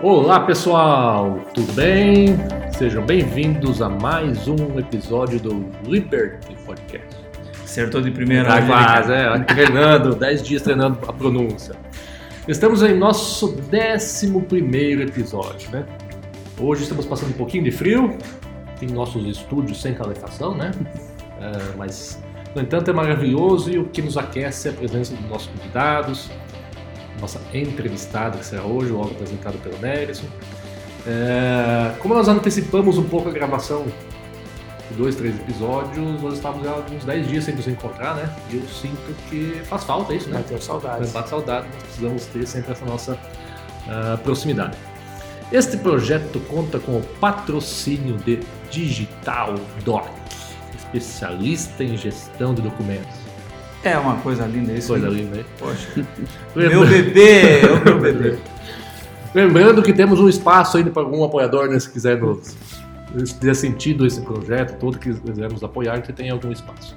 Olá pessoal, tudo bem? Sejam bem-vindos a mais um episódio do Liberty Podcast. Acertou de primeira. Tá né, quase, é, treinando, 10 dias treinando a pronúncia. Estamos em nosso 11 episódio, né? Hoje estamos passando um pouquinho de frio, tem nossos estúdios sem calefação, né? É, mas, no entanto, é maravilhoso e o que nos aquece é a presença dos nossos convidados, nossa entrevistada que será hoje, logo apresentada pelo Nerison. É, como nós antecipamos um pouco a gravação de dois, três episódios, nós estávamos há uns 10 dias sem nos encontrar, né? E eu sinto que faz falta isso, né? Bateu saudades. Bate saudade, nós precisamos ter sempre essa nossa ah, proximidade. Este projeto conta com o patrocínio de Digital Doc, especialista em gestão de documentos. É uma coisa linda isso. Coisa hein? linda, né? Poxa. Meu bebê, é o meu bebê. Lembrando que temos um espaço ainda para algum apoiador, né, se quiser nos se fizer sentido esse projeto todo, que quiser nos apoiar, que tem algum espaço.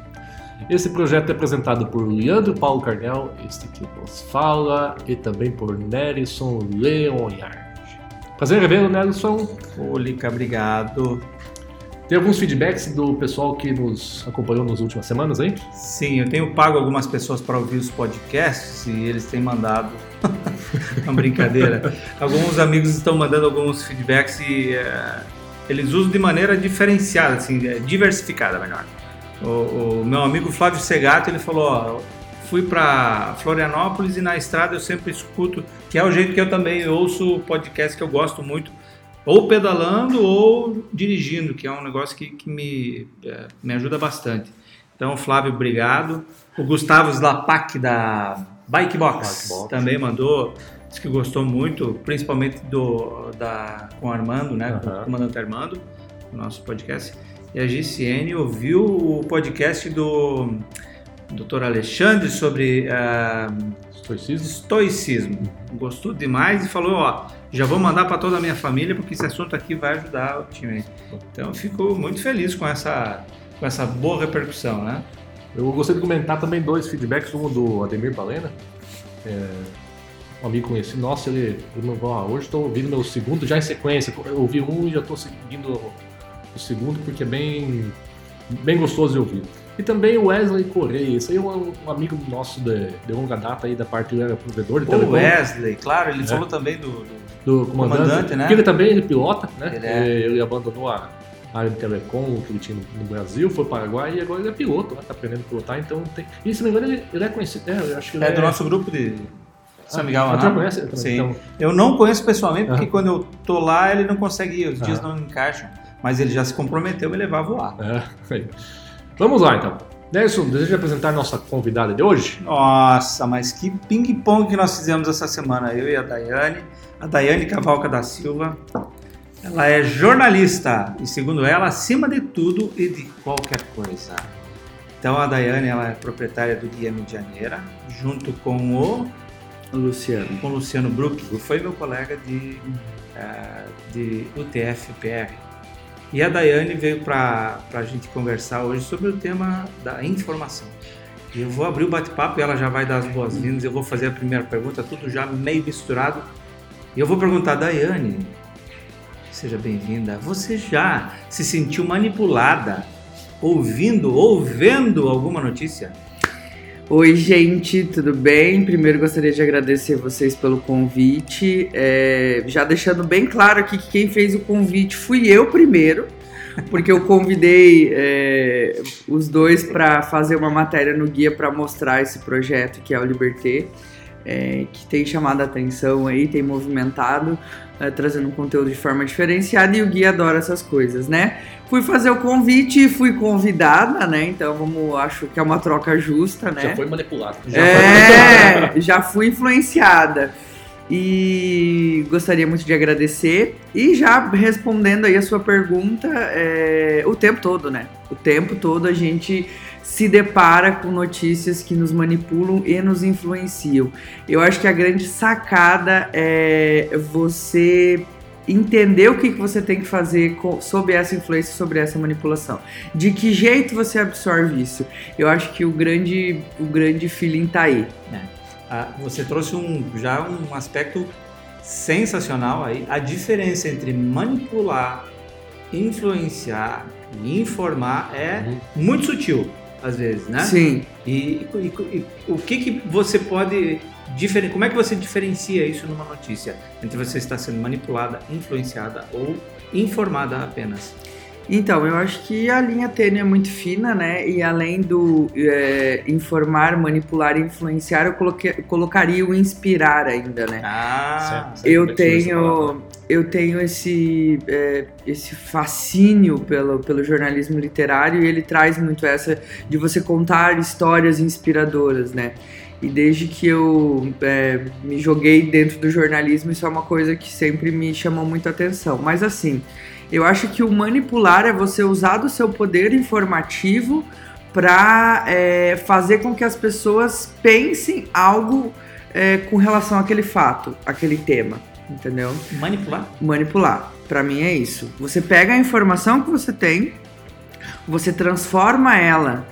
Esse projeto é apresentado por Leandro Paulo Carnel, este que nos fala, e também por Nerison Leonhard. Prazer em vê-lo, Nerison. Ô, Lica, obrigado. Tem alguns feedbacks do pessoal que nos acompanhou nas últimas semanas, hein? Sim, eu tenho pago algumas pessoas para ouvir os podcasts e eles têm mandado. uma brincadeira. Alguns amigos estão mandando alguns feedbacks e eh, eles usam de maneira diferenciada, assim, eh, diversificada, melhor. O, o meu amigo Flávio Segato, ele falou, ó, fui para Florianópolis e na estrada eu sempre escuto, que é o jeito que eu também ouço podcast que eu gosto muito, ou pedalando ou dirigindo, que é um negócio que, que me, eh, me ajuda bastante. Então, Flávio, obrigado. O Gustavo Slapak da Bike Box, Bike Box. também mandou, disse que gostou muito, principalmente do da com o Armando, né, com Aham. o comandante Armando, o nosso podcast. E a GCN ouviu o podcast do Dr. Alexandre sobre ah, Estoicismo? estoicismo. Gostou demais e falou, ó, já vou mandar para toda a minha família porque esse assunto aqui vai ajudar o time. Então, eu fico muito feliz com essa com essa boa repercussão, né? Eu gostaria de comentar também dois feedbacks, um do Ademir Balena, é, um amigo conhecido nosso, ele, ele mandou, "Ah, hoje estou ouvindo meu segundo já em sequência, eu ouvi um e já estou seguindo o segundo porque é bem, bem gostoso de ouvir. E também o Wesley Correia, esse aí é um, um amigo nosso de, de longa data aí da parte do provedor de O telecom, Wesley, claro, ele É. falou também do, do- do comandante, comandante, né? porque ele também ele pilota, né? Ele é. Ele abandonou a área de telecom que ele tinha no Brasil, foi para o Paraguai e agora ele é piloto, né? Tá aprendendo a pilotar, então tem... E se não me engano, ele, ele é conhecido, é, eu acho que é do nosso grupo de São Miguel Ah, já Anapo. conhece? também? Sim. Então, Eu não conheço pessoalmente porque Aham. quando eu tô lá ele não consegue ir, os dias Aham. não encaixam, mas ele já se comprometeu a me levar a voar. é. Vamos lá então. Nelson, deseja apresentar nossa convidada de hoje? Nossa, mas que ping-pong que nós fizemos essa semana, eu e a Daiane. A Daiane Cavalca da Silva. Ela é jornalista e, segundo ela, acima de tudo e de qualquer coisa. Então, a Daiane ela é proprietária do Guia Medianeira, junto com o, Luciano. com o Luciano Bruck, que foi meu colega de, eh, de UTF-PR. E a Daiane veio para a gente conversar hoje sobre o tema da informação. Eu vou abrir o bate-papo e ela já vai dar as boas-vindas. Eu vou fazer a primeira pergunta, tudo já meio misturado. E eu vou perguntar, Daiane, seja bem-vinda. Você já se sentiu manipulada ouvindo ou vendo alguma notícia? Oi, gente, tudo bem? Primeiro gostaria de agradecer vocês pelo convite. É, já deixando bem claro aqui que quem fez o convite fui eu primeiro, porque eu convidei é, os dois para fazer uma matéria no guia para mostrar esse projeto que é o Liberté. é, que tem chamado a atenção aí, tem movimentado, é, trazendo um conteúdo de forma diferenciada e o guia adora essas coisas, né? Fui fazer o convite e fui convidada, né? Então vamos, acho que é uma troca justa, né? Já foi manipulado. é, já fui influenciada. E gostaria muito de agradecer. E já respondendo aí a sua pergunta, é, o tempo todo, né? O tempo todo a gente se depara com notícias que nos manipulam e nos influenciam. Eu acho que a grande sacada é você entender o que, que você tem que fazer com, sob essa influência, sobre essa manipulação. De que jeito você absorve isso? Eu acho que o grande, o grande feeling tá aí. Ah, você trouxe um, já um aspecto sensacional aí. A diferença entre manipular, influenciar e informar é Uhum. muito sutil, às vezes, né? Sim. E, e- e o que, que você pode diferen... como é que você diferencia isso numa notícia entre você estar sendo manipulada, influenciada ou informada apenas? Então, eu acho que a linha tênue é muito fina, né? E além do é, informar, manipular e influenciar, eu coloquei- colocaria o inspirar ainda, né? Ah, Certo. eu é tenho? Eu tenho esse é, esse fascínio pelo, pelo jornalismo literário e ele traz muito essa de você contar histórias inspiradoras né? E desde que eu é, me joguei dentro do jornalismo isso é uma coisa que sempre me chamou muita atenção. Mas assim eu acho que o manipular é você usar do seu poder informativo para fazer com que as pessoas pensem algo é, com relação àquele fato, aquele tema, entendeu? manipular? Manipular, Pra mim é isso. Você pega a informação que você tem, você transforma ela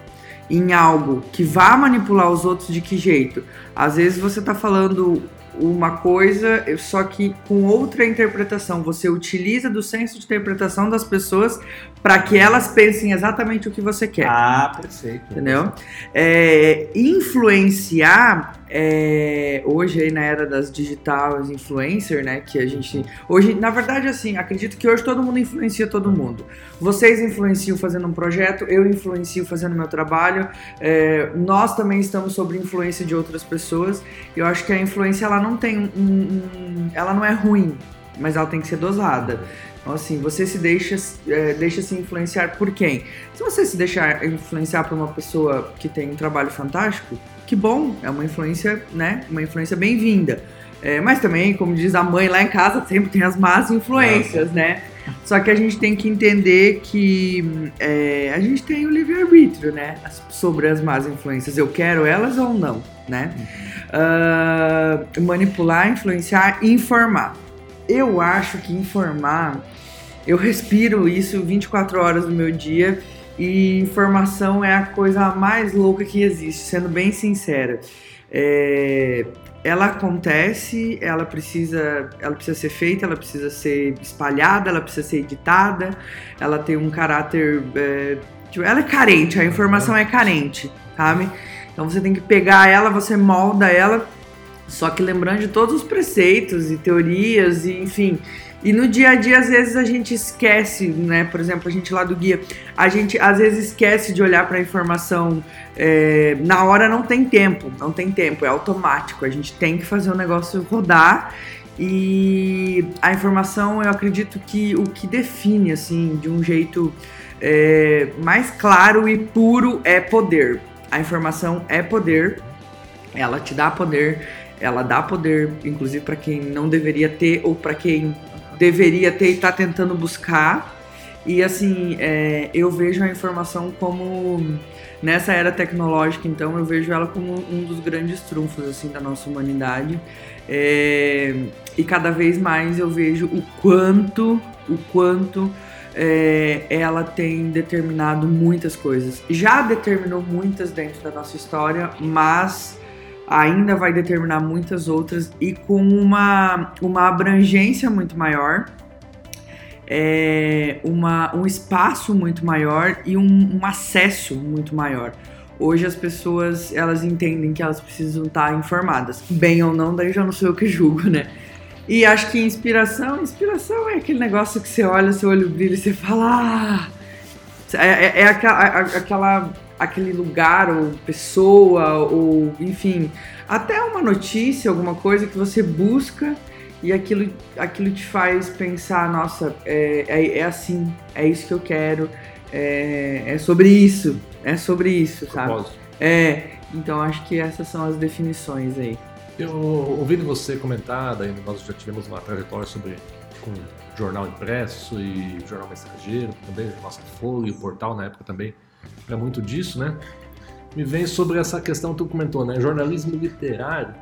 em algo que vá manipular os outros de que jeito? Às vezes você tá falando uma coisa, só que com outra interpretação. Você utiliza do senso de interpretação das pessoas para que elas pensem exatamente o que você quer. Ah, perfeito. Entendeu? É, influenciar é, hoje aí na era das digitais influencer, né? Que a gente. Hoje, na verdade, assim, acredito que hoje todo mundo influencia todo mundo. Vocês influenciam fazendo um projeto, eu influencio fazendo meu trabalho, é, nós também estamos sob influência de outras pessoas. Eu acho que a influência ela não tem um, um- ela não é ruim, mas ela tem que ser dosada. Então, assim, você se deixa, é, deixa se influenciar por quem? Se você se deixar influenciar por uma pessoa que tem um trabalho fantástico, que bom, é uma influência, né? Uma influência bem-vinda. É, mas também, como diz a mãe lá em casa, sempre tem as más influências, né? Só que a gente tem que entender que é, a gente tem o livre-arbítrio, né? Sobre as más influências. Eu quero elas ou não, né? Ah, manipular, influenciar e informar. Eu acho que informar, eu respiro isso 24 horas do meu dia e informação é a coisa mais louca que existe, sendo bem sincera. É, ela acontece, ela precisa, ela precisa ser feita, ela precisa ser espalhada, ela precisa ser editada, ela tem um caráter. é, tipo, ela é carente, a informação é carente, sabe? Então você tem que pegar ela, você molda ela, só que lembrando de todos os preceitos e teorias, e enfim. E no dia a dia, às vezes, a gente esquece, né? Por exemplo, a gente lá do guia, a gente às vezes esquece de olhar para a informação. é, na hora não tem tempo, não tem tempo, é automático. A gente tem que fazer o negócio rodar. E a informação, eu acredito que o que define, assim, de um jeito é, mais claro e puro é poder. A informação é poder, ela te dá poder, ela dá poder, inclusive para quem não deveria ter ou para quem deveria ter e está tentando buscar. E assim, é, eu vejo a informação como nessa era tecnológica, então eu vejo ela como um dos grandes trunfos assim da nossa humanidade. É, e cada vez mais eu vejo o quanto, o quanto é, ela tem determinado muitas coisas. Já determinou muitas dentro da nossa história, mas ainda vai determinar muitas outras e com uma, uma abrangência muito maior, é, uma, um espaço muito maior e um, um acesso muito maior. Hoje as pessoas elas entendem que elas precisam estar informadas, bem ou não, daí já não sou eu que julgo, né? E acho que inspiração, inspiração é aquele negócio que você olha, seu olho brilha e você fala, ah! É, é, é aquela, aquela, aquele lugar ou pessoa ou enfim, até uma notícia, alguma coisa que você busca e aquilo, aquilo te faz pensar, nossa, é, é, é assim, é isso que eu quero, é, é sobre isso, é sobre isso, sabe? Propósito. É, então acho que essas são as definições aí. Eu ouvindo você comentar, daí nós já tivemos uma trajetória sobre com jornal impresso e jornal mensageiro, também nossa Folha e o portal na época também era muito disso, né? Me vem sobre essa questão que tu comentou, né? Jornalismo literário.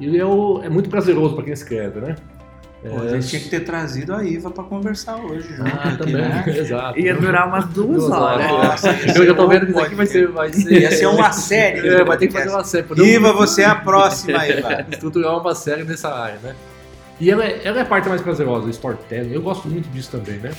Ele é, o- é muito prazeroso para quem escreve, né? Pô, a gente tinha que ter trazido a Iva para conversar hoje junto Ah, aqui, também, né? exato. Ia durar umas duas Duas horas. Nossa, ia Eu já tô ser vendo que um isso aqui vai ser, vai ser. Ia ser uma série. É, vai ter que fazer uma série. Iva, você é a próxima, Iva. Estruturar uma série nessa área, né? E ela é, ela é a parte mais prazerosa, o storytelling. Eu gosto muito disso também, né?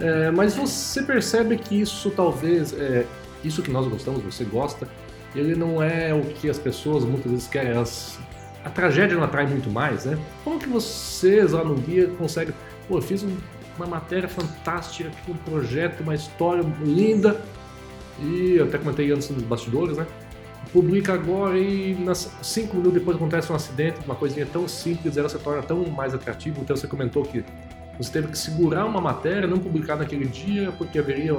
É, mas você percebe que isso talvez, é, isso que nós gostamos, você gosta, ele não é o que as pessoas muitas vezes querem. Elas, a tragédia não atrai muito mais, né? Como que vocês lá no guia conseguem. Pô, eu fiz um, uma matéria fantástica um projeto, uma história linda, e até comentei antes nos bastidores, né? Publica agora e nas, cinco minutos depois acontece um acidente, uma coisinha tão simples, ela se torna tão mais atrativa. Então você comentou que você teve que segurar uma matéria, não publicar naquele dia, porque haveria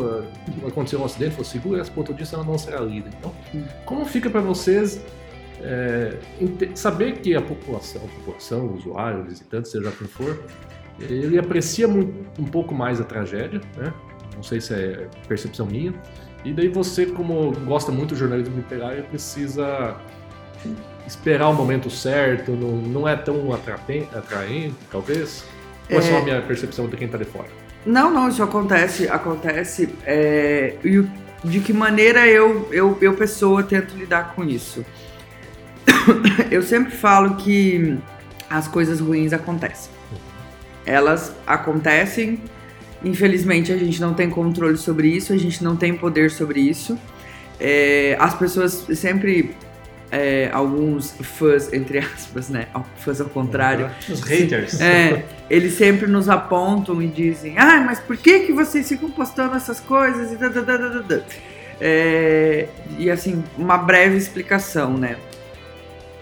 acontecer um acidente, você segura essa ponto disso, ela não será lida. Então, como fica para vocês é, saber que a população, a população, o usuário, o visitante, seja quem for, ele aprecia muito, um pouco mais a tragédia, né? Não sei se é percepção minha. E daí você, como gosta muito do jornalismo literário, precisa esperar o momento certo, não, não é tão atraente, atraente talvez? Ou é só a minha percepção de quem está de fora? Não, não, isso acontece, acontece. É, e de que maneira eu, eu, eu, pessoa, tento lidar com isso? eu sempre falo que as coisas ruins acontecem. Elas acontecem, infelizmente a gente não tem controle sobre isso, a gente não tem poder sobre isso. É, as pessoas sempre é, alguns fãs, entre aspas, né? Fãs ao contrário. Os haters. É, eles sempre nos apontam e dizem, ah, mas por que, que vocês ficam postando essas coisas? E, é, e assim, uma breve explicação, né?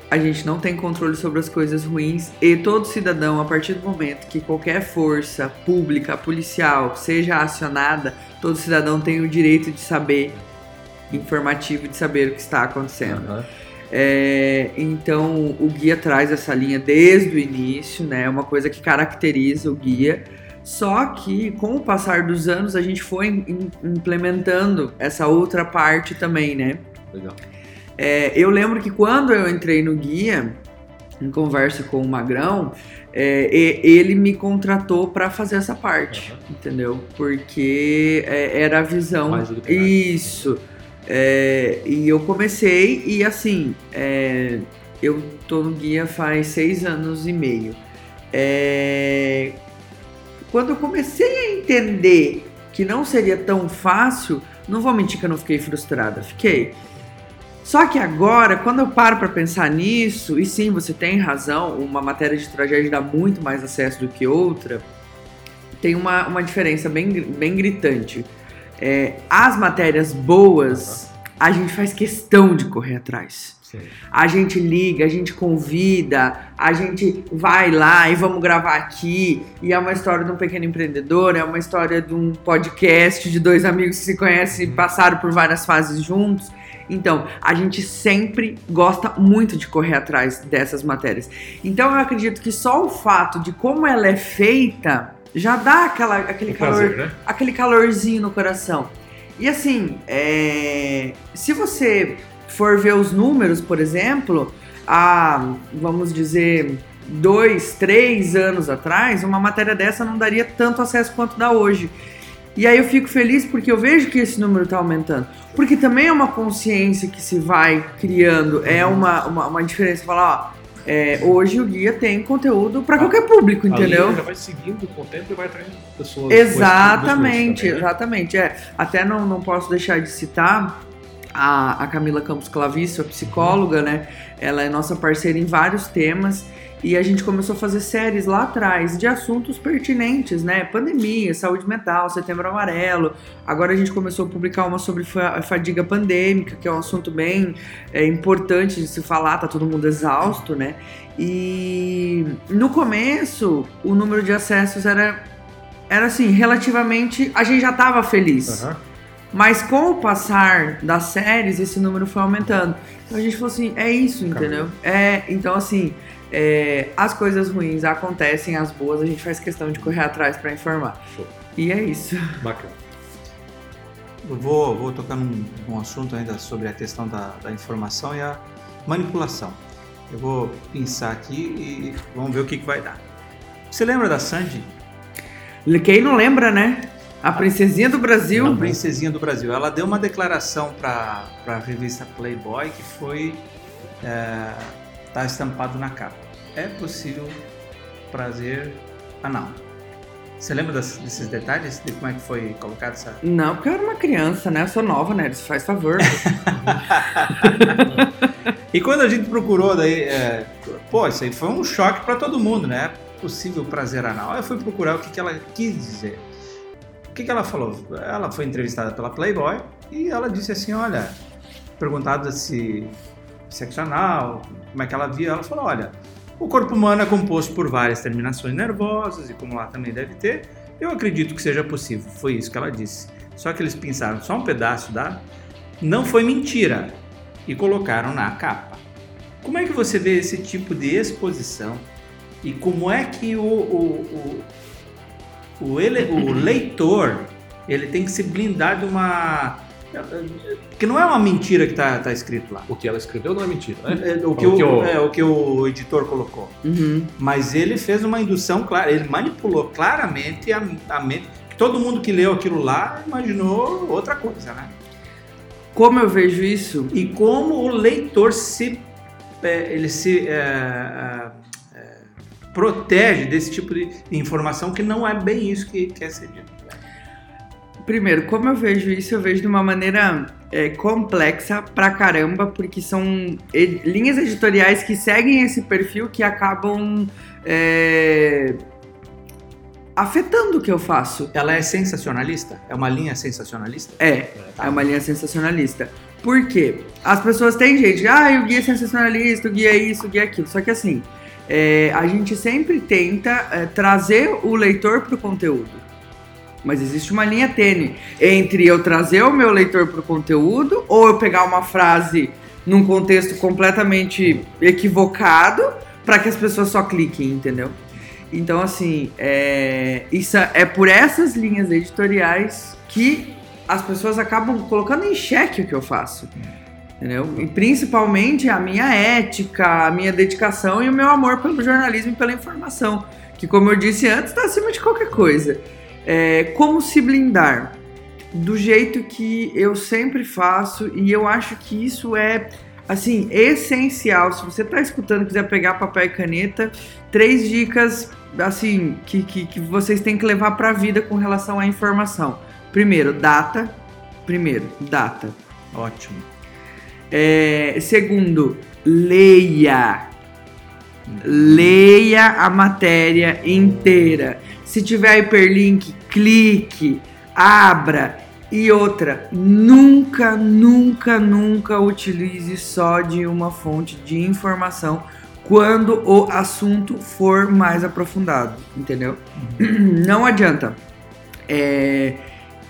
A gente não tem controle sobre as coisas ruins e todo cidadão, a partir do momento que qualquer força pública, policial, seja acionada, todo cidadão tem o direito de saber, informativo, de saber o que está acontecendo. Uhum. É, então o guia traz essa linha desde o início, né? É uma coisa que caracteriza o guia. Só que com o passar dos anos a gente foi implementando essa outra parte também, né? Legal. É, eu lembro que quando eu entrei no guia, em conversa com o Magrão, é, ele me contratou para fazer essa parte, uhum. entendeu? Porque é, era a visão. Mais isso. É, e eu comecei e assim, é, eu tô no guia faz seis anos e meio. É, quando eu comecei a entender que não seria tão fácil, não vou mentir que eu não fiquei frustrada, fiquei. Só que agora, quando eu paro para pensar nisso, e sim, você tem razão, uma matéria de tragédia dá muito mais acesso do que outra, tem uma, uma diferença bem, bem gritante é, as matérias boas, a gente faz questão de correr atrás. Sim. A gente liga, a gente convida, a gente vai lá e vamos gravar aqui. E é uma história de um pequeno empreendedor, é uma história de um podcast de dois amigos que se conhecem e passaram por várias fases juntos. Então, a gente sempre gosta muito de correr atrás dessas matérias. Então, eu acredito que só o fato de como ela é feita já dá aquela, aquele, calor, prazer, né? aquele calorzinho no coração. E assim, é, se você for ver os números, por exemplo, há, vamos dizer, dois, três anos atrás, uma matéria dessa não daria tanto acesso quanto dá hoje. E aí eu fico feliz porque eu vejo que esse número está aumentando. Porque também é uma consciência que se vai criando, é uma, uma, uma diferença. Falar, ó, é, hoje o guia tem conteúdo para qualquer público, entendeu? já vai seguindo com o tempo e vai atraindo pessoas. Exatamente, também, né? exatamente. É. Até não, não posso deixar de citar a, a Camila Campos Claviço, a psicóloga, né? Ela é nossa parceira em vários temas e a gente começou a fazer séries lá atrás de assuntos pertinentes, né? Pandemia, saúde mental, setembro amarelo. Agora a gente começou a publicar uma sobre fadiga pandêmica, que é um assunto bem é, importante de se falar, tá todo mundo exausto, né? E no começo, o número de acessos era, era assim, relativamente. A gente já tava feliz. Uhum. Mas com o passar das séries, esse número foi aumentando. Então a gente falou assim: é isso, entendeu? É, então assim é, as coisas ruins acontecem, as boas a gente faz questão de correr atrás para informar. Show. E é isso. Bacana. Eu vou, vou tocar num, num assunto ainda sobre a questão da, da, informação e a manipulação. Eu vou pensar aqui e vamos ver o que, que vai dar. Você lembra da Sandy? Quem não lembra, né? A princesinha do Brasil. A princesinha do Brasil. Ela deu uma declaração para a revista Playboy que foi. É, tá estampado na capa. É possível prazer anal. Você lembra das- desses detalhes de como é que foi colocado essa? Não, porque eu era uma criança, né? Eu sou nova, né? Isso faz favor. E quando a gente procurou daí, é, pô, isso aí foi um choque para todo mundo, né? Possível prazer anal. Eu fui procurar o que, que ela quis dizer. Que, que ela falou? Ela foi entrevistada pela Playboy e ela disse assim, olha, perguntada se sexo anal, como é que ela via, ela falou, olha, o corpo humano é composto por várias terminações nervosas e como lá também deve ter, eu acredito que seja possível. Foi isso que ela disse. Só que eles pensaram só um pedaço da... Não foi mentira e colocaram na capa. Como é que você vê esse tipo de exposição e como é que o, o, o, o, ele- o leitor ele tem que se blindar de uma que não é uma mentira que está tá escrito lá. O que ela escreveu não é mentira, né? É, o, que O que o, é, o que o editor colocou. Uhum. Mas ele fez uma indução clara, ele manipulou claramente a, a mente. Todo mundo que leu aquilo lá imaginou outra coisa, né? Como eu vejo isso? e como o leitor se é, ele se é, é, protege desse tipo de informação que não é bem isso que quer ser dito. Primeiro, como eu vejo isso, eu vejo de uma maneira é, complexa pra caramba, porque são linhas editoriais que seguem esse perfil que acabam é, afetando o que eu faço. Ela é sensacionalista? É uma linha sensacionalista? É, é uma linha sensacionalista. Por quê? As pessoas têm gente, ah, o guia é sensacionalista, o guia é isso, o guia é aquilo. Só que assim, é, a gente sempre tenta é, trazer o leitor pro conteúdo. Mas existe uma linha tênue entre eu trazer o meu leitor pro conteúdo ou eu pegar uma frase num contexto completamente equivocado para que as pessoas só cliquem, entendeu? Então, assim, é, isso é por essas linhas editoriais que as pessoas acabam colocando em xeque o que eu faço. Entendeu? E principalmente a minha ética, a minha dedicação e o meu amor pelo jornalismo e pela informação. Que, como eu disse antes, está acima de qualquer coisa. É, como se blindar? Do jeito que eu sempre faço, e eu acho que isso é assim, essencial. Se você está escutando quiser pegar papel e caneta, três dicas assim que, que, que vocês têm que levar para a vida com relação à informação. Primeiro, data. Primeiro, data. Ótimo. É, segundo, leia. Leia a matéria inteira. Se tiver hiperlink, clique, abra. E outra, nunca, nunca, nunca utilize só de uma fonte de informação quando o assunto for mais aprofundado, entendeu? Não adianta. É,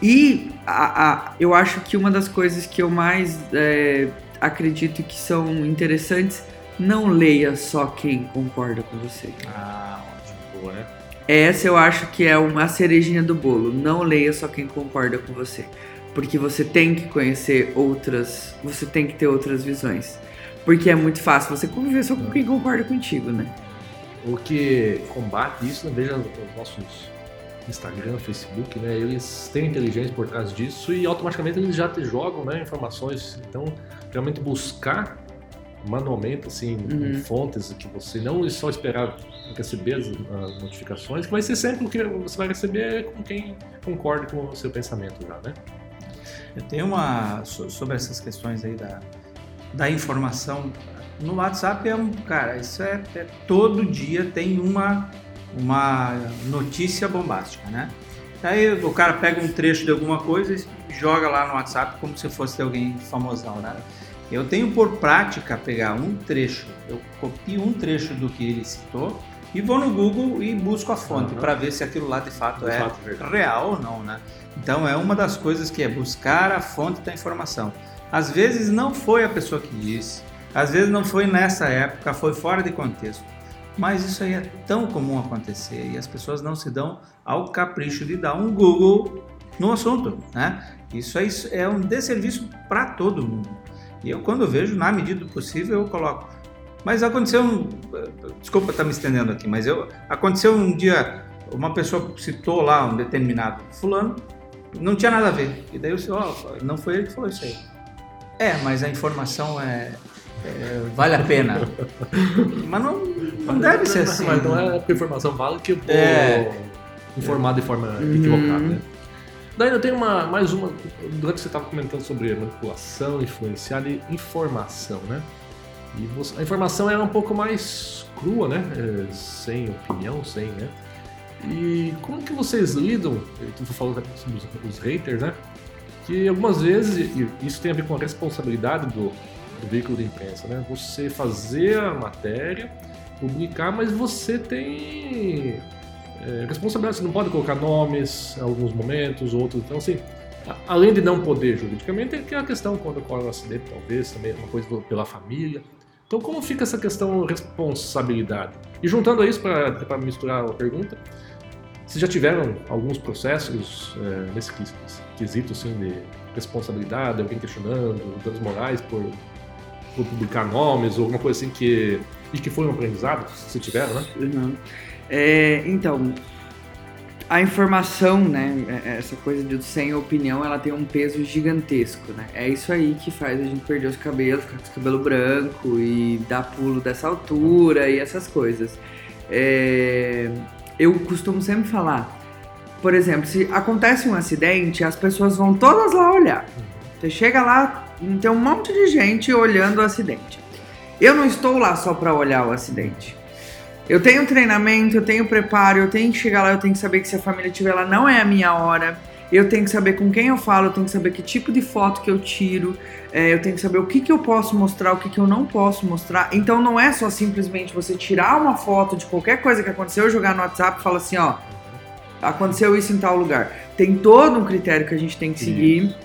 e a- a- eu acho que uma das coisas que eu mais é, acredito que são interessantes, não leia só quem concorda com você. Ah, ótimo. Boa, né? Essa eu acho que é uma cerejinha do bolo. Não leia só quem concorda com você. Porque você tem que conhecer outras. Você tem que ter outras visões. Porque é muito fácil você conviver só com quem concorda contigo, né? O que combate isso, né? veja os nossos Instagram, Facebook, né? Eles têm inteligência por trás disso e automaticamente eles já te jogam né, informações. Então, realmente buscar manualmente, assim, Uhum. em fontes que você não só esperar receber as, as notificações, que vai ser sempre o que você vai receber com quem concorda com o seu pensamento já, né? Eu tenho uma so- sobre essas questões aí da, da informação no WhatsApp é um cara, isso é, é todo dia tem uma uma notícia bombástica, né? Aí o cara pega um trecho de alguma coisa e joga lá no WhatsApp como se fosse alguém famosão, né? Eu tenho por prática pegar um trecho, eu copio um trecho do que ele citou e vou no Google e busco a fonte Uhum. para ver se aquilo lá de fato De é fato, verdade. real ou não, né? Então é uma das coisas que é buscar a fonte da informação. Às vezes não foi a pessoa que disse, às vezes não foi nessa época, foi fora de contexto. Mas isso aí é tão comum acontecer e as pessoas não se dão ao capricho de dar um Google no assunto, né? Isso aí é um desserviço para todo mundo. E eu quando vejo, na medida do possível, eu coloco. Mas aconteceu um, desculpa estar me estendendo aqui, mas eu aconteceu um dia uma pessoa citou lá um determinado fulano, não tinha nada a ver. E daí eu disse, ó, não foi ele que falou isso aí. É, mas a informação é, é, vale a pena. mas não, Não deve ser Mas- assim. Mas não é porque informação vale que eu vou É. informar de forma equivocada, né? Daí eu tenho uma, mais uma, durante que você estava comentando sobre manipulação, influenciar e informação, né? E você- a informação é um pouco mais crua, né? É, sem opinião, sem, né? E como que vocês lidam, tu falou sobre os, os haters, né? Que algumas vezes, isso tem a ver com a responsabilidade do, do veículo de imprensa, né? Você fazer a matéria, publicar, mas você tem é, responsabilidade, você não pode colocar nomes em alguns momentos, outros. Então, assim, a- além de não poder juridicamente, tem aquela questão quando ocorre um acidente, talvez, também é uma coisa pela família. Então, como fica essa questão responsabilidade? E juntando a isso, para misturar a pergunta, vocês já tiveram alguns processos é, nesse quesito assim, de responsabilidade, alguém questionando, danos morais por, por publicar nomes ou alguma coisa assim que. E que foi um aprendizado, se tiveram, né? Uhum. É, então, a informação, né, é- essa coisa de sem opinião, ela tem um peso gigantesco, né? É isso aí que faz a gente perder os cabelos, ficar com os cabelos branco e dar pulo dessa altura e essas coisas. É, eu costumo sempre falar, por exemplo, se acontece um acidente, as pessoas vão todas lá olhar. Você chega lá, tem um monte de gente olhando o acidente. Eu não estou lá só para olhar o acidente. Eu tenho treinamento, eu tenho preparo, eu tenho que chegar lá, eu tenho que saber que se a família estiver lá não é a minha hora. Eu tenho que saber com quem eu falo, eu tenho que saber que tipo de foto que eu tiro, é, eu tenho que saber o que, que eu posso mostrar, o que, que eu não posso mostrar. Então não é só simplesmente você tirar uma foto de qualquer coisa que aconteceu, jogar no WhatsApp e falar assim, ó, aconteceu isso em tal lugar. Tem todo um critério que a gente tem que seguir.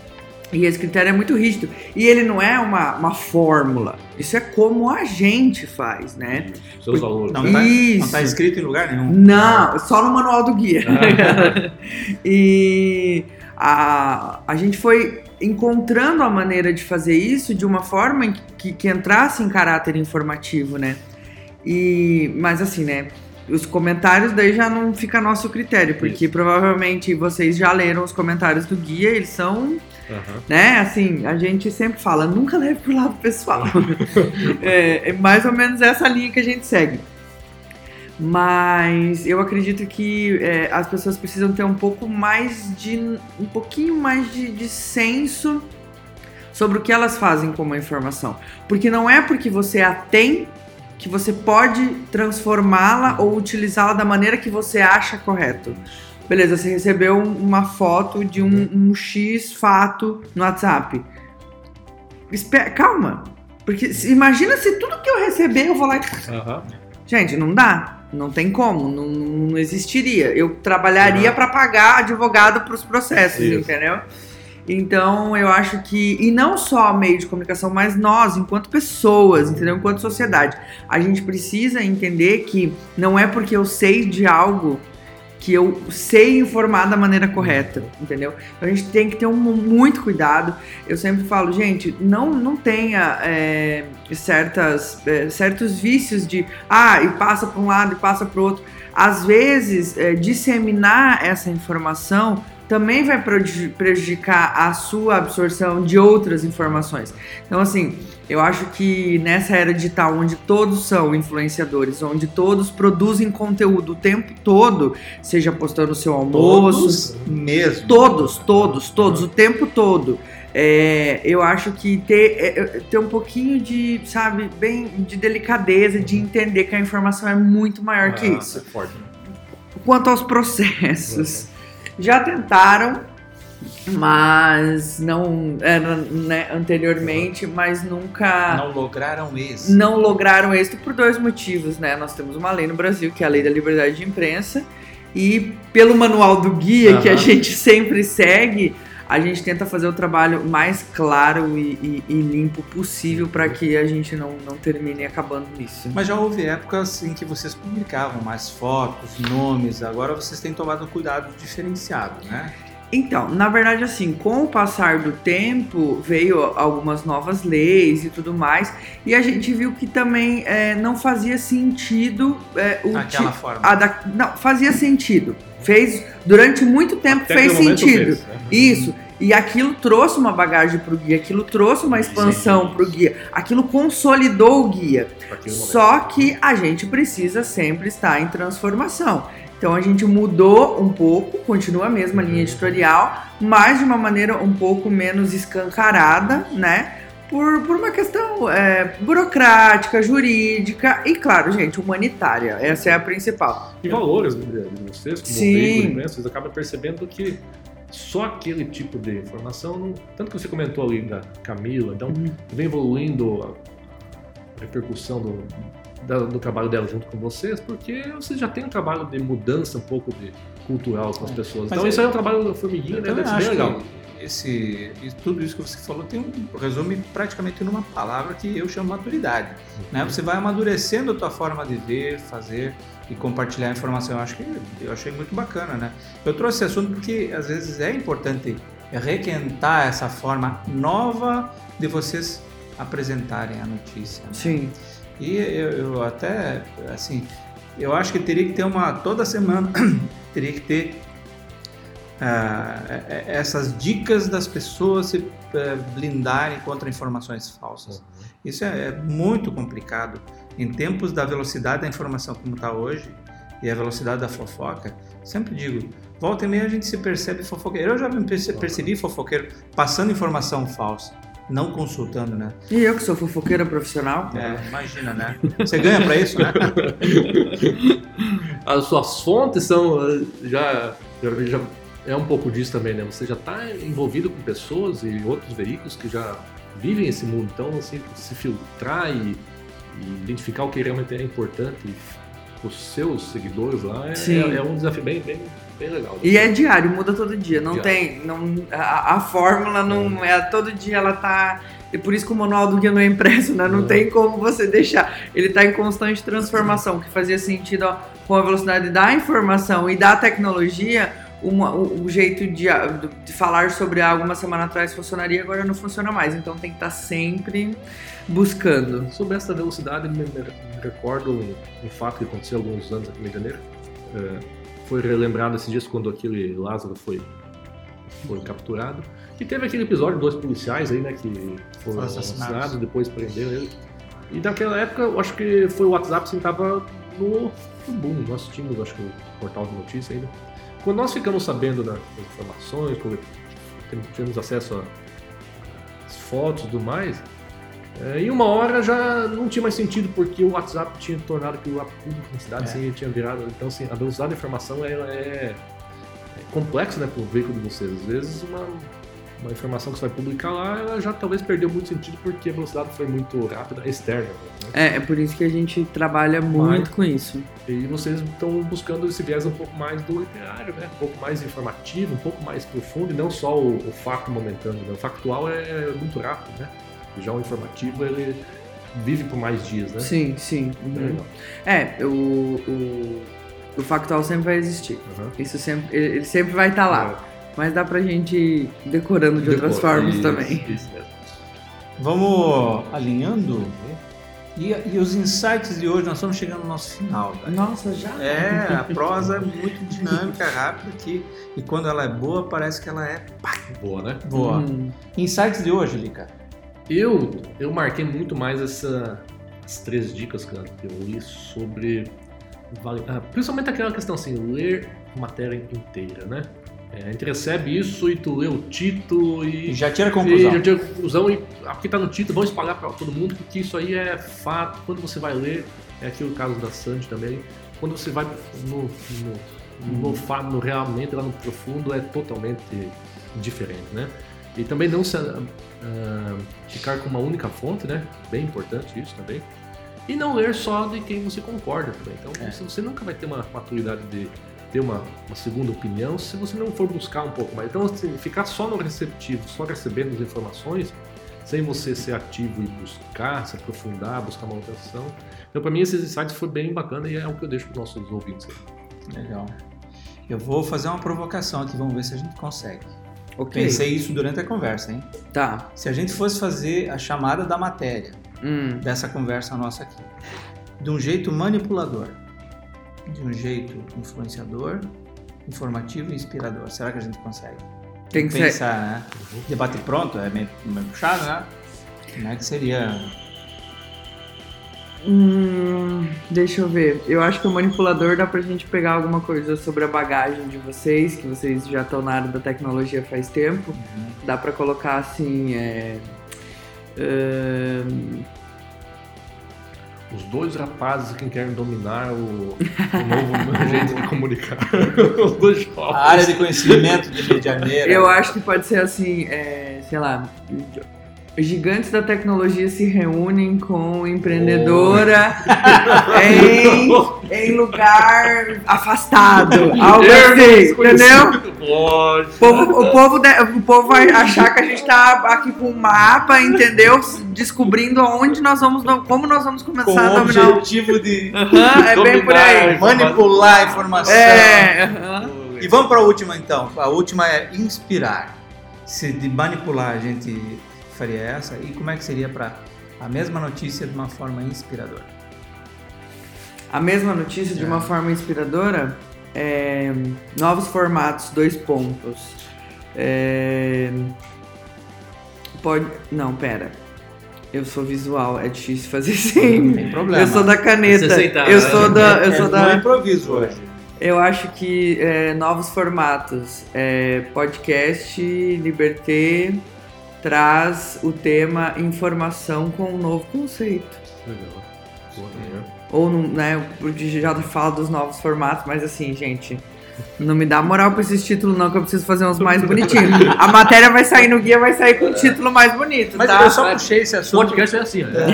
E esse critério é muito rígido. E ele não é uma, uma fórmula. Isso é como a gente faz, né? Seus valores. Não tá, Isso. não tá escrito em lugar nenhum. Não, só no manual do guia. Ah. e a, a gente foi encontrando a maneira de fazer isso de uma forma que, que entrasse em caráter informativo, né? E, mas assim, né? Os comentários daí já não fica a nosso critério, porque Isso. provavelmente vocês já leram os comentários do guia, eles são Aham. né? Assim, a gente sempre fala, nunca leve pro lado pessoal. é, é mais ou menos essa linha que a gente segue. Mas eu acredito que é, as pessoas precisam ter um pouco mais de. um pouquinho mais de, de senso sobre o que elas fazem como informação. Porque não é porque você a tem que você pode transformá-la ou utilizá-la da maneira que você acha correto. Beleza, você recebeu um- uma foto de um, um X fato no WhatsApp. Espe- calma. Porque se- imagina se tudo que eu receber eu vou lá e. Aham. Gente, não dá. Não tem como. Não, não existiria. Eu trabalharia Uhum. para pagar advogado para os processos, Isso. entendeu? Então, eu acho que. E não só meio de comunicação, mas nós, enquanto pessoas, entendeu? Enquanto sociedade. A gente precisa entender que não é porque eu sei de algo que eu sei informar da maneira correta, entendeu? Então a gente tem que ter um, muito cuidado. Eu sempre falo, gente, não, não tenha é, certas, é, certos vícios de, ah, e passa para um lado e passa para o outro. Às vezes, é, disseminar essa informação também vai preju- prejudicar a sua absorção de outras informações. Então, assim, eu acho que nessa era digital, onde todos são influenciadores, onde todos produzem conteúdo o tempo todo, seja postando o seu almoço, Todos mesmo. Todos, todos, todos, o tempo todo. É, eu acho que ter, é, é, ter um pouquinho de, sabe, bem de delicadeza, de entender que a informação é muito maior que Ah, isso. é forte. Quanto aos processos, já tentaram, mas não era, né, anteriormente, mas nunca Não lograram esse. não lograram êxito por dois motivos, né? Nós temos uma lei no Brasil, que é a Lei da Liberdade de Imprensa, e pelo manual do guia, que a gente sempre segue, a gente tenta fazer o trabalho mais claro e, e- e limpo possível para que a gente não, não termine acabando nisso. Mas já houve épocas em que vocês publicavam mais fotos, nomes, agora vocês têm tomado um cuidado diferenciado, né? Então, na verdade, assim, com o passar do tempo, veio algumas novas leis e tudo mais, e a gente viu que também é, não fazia sentido é, o Aquela ti- forma. a da- não, fazia sentido. Fez durante muito tempo Até fez sentido. fez, né? Isso. E aquilo trouxe uma bagagem para o guia, aquilo trouxe uma expansão para o guia, aquilo consolidou o guia. Só que a gente precisa sempre estar em transformação. Então a gente mudou um pouco, continua a mesma linha editorial, mas de uma maneira um pouco menos escancarada, né? Por, por uma questão é, burocrática, jurídica e, claro, gente, humanitária. Essa é a principal. E valores de vocês, como Sim. veículo, vocês acabam percebendo que só aquele tipo de informação, não, tanto que você comentou ali da Camila, então Uhum. vem evoluindo a, repercussão do, da- do trabalho dela junto com vocês, porque vocês já têm um trabalho de mudança um pouco de cultural com as pessoas. Mas Então é- isso aí é um trabalho da formiguinha, né? Deve ser bem legal. que esse, tudo isso que você falou tem um resume praticamente numa palavra que eu chamo maturidade. Né? Você vai amadurecendo a tua forma de ver, fazer e compartilhar a informação. Eu acho que eu achei muito bacana, né? Eu trouxe esse assunto porque às vezes é importante requentar essa forma nova de vocês apresentarem a notícia. né? Sim. E eu, eu até, assim, eu acho que teria que ter uma, toda semana, teria que ter ah, é- é- essas dicas das pessoas se eh, blindarem contra informações falsas. Isso é, é muito complicado. Em tempos da velocidade da informação como está hoje e a velocidade da fofoca, sempre digo, volta e meia a gente se percebe fofoqueiro. Eu já me perce- percebi fofoqueiro passando informação falsa, não consultando, né? E eu que sou fofoqueira profissional. É, imagina, né? Você ganha para isso, né? As suas fontes são eh, já, já, já é um pouco disso também, né? Você já está envolvido com pessoas e outros veículos que já vivem esse mundo. Então, assim, se filtrar e, e identificar o que realmente é importante para os seus seguidores lá é, Sim. é- é um desafio bem, bem, bem legal. né? E é diário, muda todo dia. Não Diário. tem. Não, a, a fórmula não é. Todo dia ela tá. E por isso que o manual do guia não é impresso, né? Não Não. tem como você deixar. Ele tá em constante transformação, que fazia sentido ó, com a velocidade da informação e da tecnologia. Uma- o, jeito de, de falar sobre algo uma semana atrás funcionaria, agora não funciona mais. Então tem que estar sempre buscando. Sobre essa velocidade, me, me- recordo um, um fato que aconteceu há alguns anos aqui no Rio de Janeiro. É, foi relembrado esses dias quando aquele Lázaro foi, foi capturado. E teve aquele episódio de dois policiais aí, né, que foram assassinados. assassinados, depois prenderam ele. E naquela época, eu acho que foi o WhatsApp, assim, tava no, no boom. Nós tínhamos, acho que o portal de notícia ainda. Quando nós ficamos sabendo das informações, quando temos- acesso às fotos e tudo mais, é, em uma hora já não tinha mais sentido, porque o WhatsApp tinha tornado aquilo lá público na cidade, É. assim, tinha virado. Então, assim, a velocidade da informação ela é, é complexa, né, para o veículo de vocês. Às vezes, uma, uma informação que você vai publicar lá, ela já talvez perdeu muito sentido, porque a velocidade foi muito rápida, externa. Né? É, é por isso que a gente trabalha muito com isso. E vocês estão buscando esse viés um pouco mais do literário, né? Um pouco mais informativo, um pouco mais profundo, e não só o, o fato momentâneo. Né? O factual é muito rápido, né? Já o informativo, ele vive por mais dias, né? Sim, sim. É uhum. É, o, o, o factual sempre vai existir. Uhum. Isso sempre, ele ele sempre vai estar lá. Mas dá pra gente ir decorando de outras Decora- formas isso, também. Isso mesmo. Vamos alinhando. E, e os insights de hoje, nós estamos chegando no nosso final. velho. Nossa, já? É, a prosa é muito dinâmica, rápida, que, e quando ela é boa, parece que ela é Boa, né? boa. Hum, Insights de hoje, Lica. Eu, eu marquei muito mais essa, as três dicas cara, que eu li sobre. vale- ah, principalmente aquela questão assim, ler a matéria inteira, né? É, a gente recebe isso e tu lê o título E e. já tira a E conclusão. já tira a conclusão e aqui tá no título, vão espalhar para todo mundo, porque isso aí é fato. Quando você vai ler, é aqui o caso da Sandy também. Quando você vai no, no, no, fa- no realmente, lá no profundo, é totalmente diferente, né? E também não se, ah, ah, ficar com uma única fonte, né? Bem importante isso também. E não ler só de quem você concorda também. Então É. você- você nunca vai ter uma maturidade de ter uma, uma segunda opinião se você não for buscar um pouco mais. Então, assim, ficar só no receptivo, só recebendo as informações, sem você ser ativo e buscar, se aprofundar, buscar manutenção. Então, para mim, esses insights foi bem bacana e é o que eu deixo para os nossos ouvintes. aí. Legal. Eu vou fazer uma provocação aqui, vamos ver se a gente consegue. ok. Pensei isso durante a conversa, hein? Tá. Se a gente fosse fazer a chamada da matéria Hum, dessa conversa nossa aqui, de um jeito manipulador, de um jeito influenciador, informativo e inspirador, será que a gente consegue? Tem que ser. pensar, né? Debate pronto é meio, meio puxado, né? Como é que seria? Hum, deixa eu ver. Eu acho que o manipulador dá pra gente pegar alguma coisa sobre a bagagem de vocês, que vocês já estão na área da tecnologia faz tempo. Dá pra colocar assim. É, ahn, Os dois rapazes que querem dominar o, o novo jeito de comunicar. Os dois jovens. A área de conhecimento de Medianeira. eu acho que pode ser assim, é, sei lá. Gigantes da tecnologia se reúnem com empreendedora em, em lugar afastado. Algo assim, entendeu? O povo, o, povo de- o povo vai achar que a gente tá aqui com um mapa, entendeu? Descobrindo aonde nós vamos, como nós vamos com começar a o dominar o. objetivo de é bem por aí. manipular a informação. É, aham. E vamos para a última então. A última é inspirar. Se de manipular a gente faria essa, e como é que seria para a mesma notícia de uma forma inspiradora? A mesma notícia de uma forma inspiradora. é, novos formatos, dois pontos. É, pode. Não, pera. Eu sou visual, é difícil fazer assim. Não tem problema. Eu sou da caneta. Você sentar, eu né? sou da. Eu É sou no da. improviso hoje. Eu acho que é, novos formatos. É, podcast Liberté traz o tema informação com um novo conceito. Legal. Boa, né? Ou, não, né, porque já fala dos novos formatos, mas assim, gente, não me dá moral pra esses títulos não, que eu preciso fazer uns mais bonitinhos. A matéria vai sair no guia, vai sair com um título mais bonito, Mas tá? eu só puxei esse O assunto. podcast é assim, né?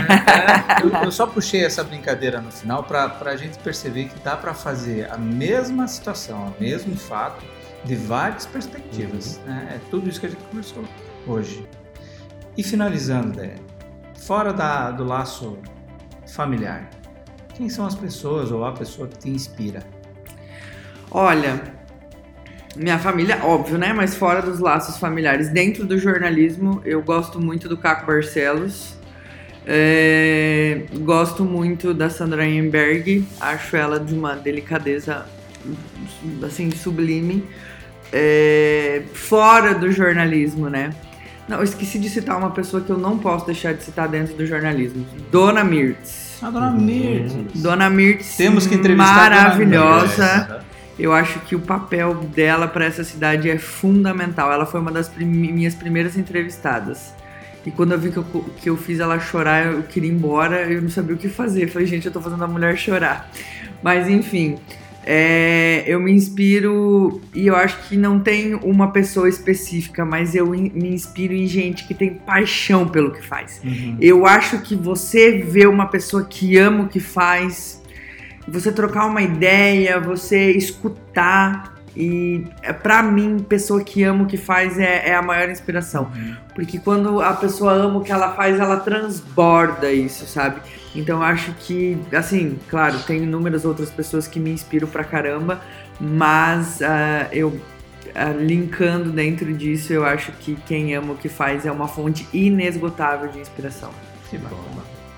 eu, eu só puxei essa brincadeira no final para a gente perceber que dá para fazer a mesma situação, o mesmo fato, de várias perspectivas. né? É tudo isso que a gente conversou hoje. E finalizando, Dé, fora da, do laço familiar, quem são as pessoas ou a pessoa que te inspira? Olha, minha família, óbvio, né? Mas fora dos laços familiares, dentro do jornalismo, eu gosto muito do Caco Barcelos. É, gosto muito da Sandra Emberg, acho ela de uma delicadeza assim sublime. É, fora do jornalismo, né? Não, eu esqueci de citar uma pessoa que eu não posso deixar de citar dentro do jornalismo. Dona Mirtz. A dona Mirtz. Dona Mirtz, Temos que entrevistar a Dona maravilhosa. Eu acho que o papel dela para essa cidade é fundamental. Ela foi uma das prim- minhas primeiras entrevistadas. E quando eu vi que eu, que eu fiz ela chorar, eu queria ir embora, eu não sabia o que fazer. Falei, gente, eu tô fazendo a mulher chorar. Mas enfim, é, eu me inspiro e eu acho que não tem uma pessoa específica, mas eu in- me inspiro em gente que tem paixão pelo que faz. Uhum. Eu acho que você vê uma pessoa que ama o que faz, você trocar uma ideia, você escutar. E é, pra mim, pessoa que ama o que faz é, é a maior inspiração. Porque quando a pessoa ama o que ela faz, ela transborda isso, sabe? Então eu acho que, assim, claro, tem inúmeras outras pessoas que me inspiram pra caramba, mas ah, eu ah, linkando dentro disso, eu acho que quem ama o que faz é uma fonte inesgotável de inspiração. Que bacana.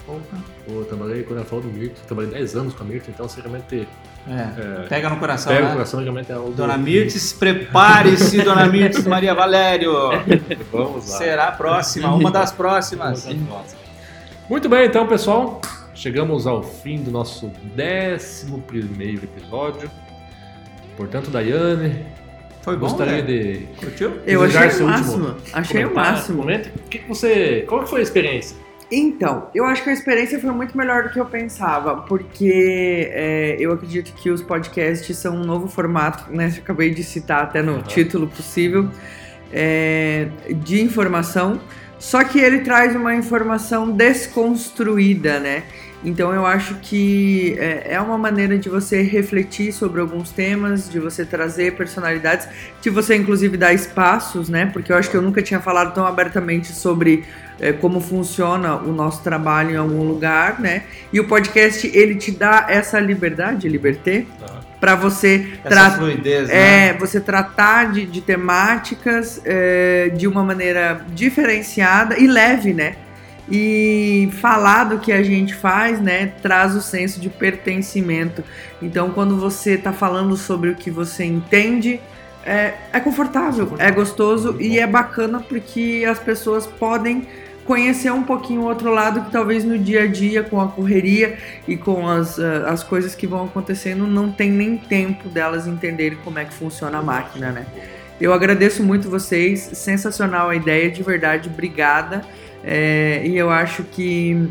Opa. Pô, eu trabalhei, quando ela falou do Mirto, trabalhei 10 anos com a Mirto, então você realmente É, é, pega no coração, pega né? o coração, realmente é algo... Dona Mirtes, prepare-se, Dona Mirtes Maria Valério. Vamos lá. Será a próxima, uma das próximas. Muito bem, então, pessoal. Chegamos ao fim do nosso 11 episódio. Portanto, Daiane, Foi bom, gostaria né? de Curtiu? Eu achei o máximo. último Achei o máximo. Comente, o que, que você. Qual foi a experiência? Então, eu acho que a experiência foi muito melhor do que eu pensava, porque é, eu acredito que os podcasts são um novo formato, né? Eu acabei de citar até no Aham. título possível, é, de informação, só que ele traz uma informação desconstruída, né? Então eu acho que é, é uma maneira de você refletir sobre alguns temas, de você trazer personalidades, de você inclusive dar espaços, né? Porque eu acho que eu nunca tinha falado tão abertamente sobre é, como funciona o nosso trabalho em algum lugar, né? E o podcast ele te dá essa liberdade, liberté, para você tratar fluidez, né? é, você tratar de, de temáticas é, de uma maneira diferenciada e leve, né? E falar do que a gente faz, né, traz o senso de pertencimento. Então, quando você está falando sobre o que você entende, é, é confortável, é gostoso e é bacana porque as pessoas podem conhecer um pouquinho o outro lado que talvez no dia a dia, com a correria e com as, uh, as coisas que vão acontecendo, não tem nem tempo delas entenderem como é que funciona a máquina, né? Eu agradeço muito vocês, sensacional a ideia, de verdade, obrigada. É, e eu acho que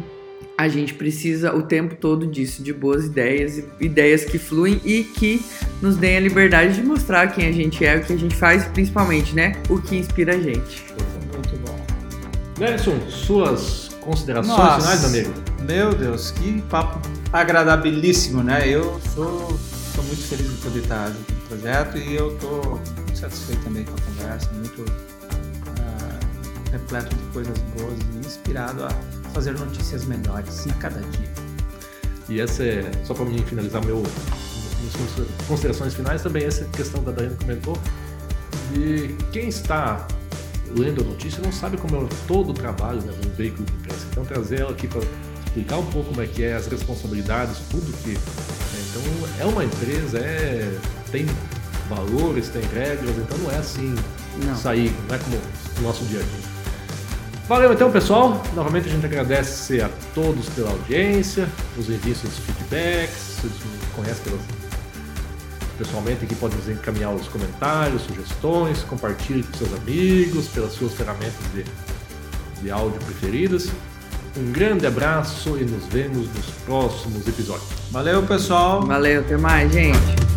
a gente precisa o tempo todo disso, de boas ideias, ideias que fluem e que nos deem a liberdade de mostrar quem a gente é, o que a gente faz, principalmente, né? O que inspira a gente. Muito bom. Nelson, suas considerações Nossa, finais, meu amigo? Meu Deus, que papo agradabilíssimo, né? Eu sou, sou muito feliz de poder estar junto no projeto e eu estou muito satisfeito também com a conversa, muito repleto de coisas boas e inspirado a fazer notícias melhores em cada dia. E essa é, só para mim finalizar meu, minhas considerações finais, também essa questão da Daiane comentou, de quem está lendo a notícia não sabe como é todo o trabalho né, no veículo de imprensa. Então trazer ela aqui para explicar um pouco como é que é, as responsabilidades, tudo que. Né, então é uma empresa, é, tem valores, tem regras, então não é assim Não. sair, não é como o nosso dia a dia. Valeu então, pessoal. Novamente a gente agradece a todos pela audiência, os envios seus feedbacks, se vocês me conhecem pelas, pessoalmente aqui podem nos encaminhar os comentários, sugestões, compartilhe com seus amigos, pelas suas ferramentas de, de áudio preferidas. Um grande abraço e nos vemos nos próximos episódios. Valeu, pessoal! Valeu, até mais, gente.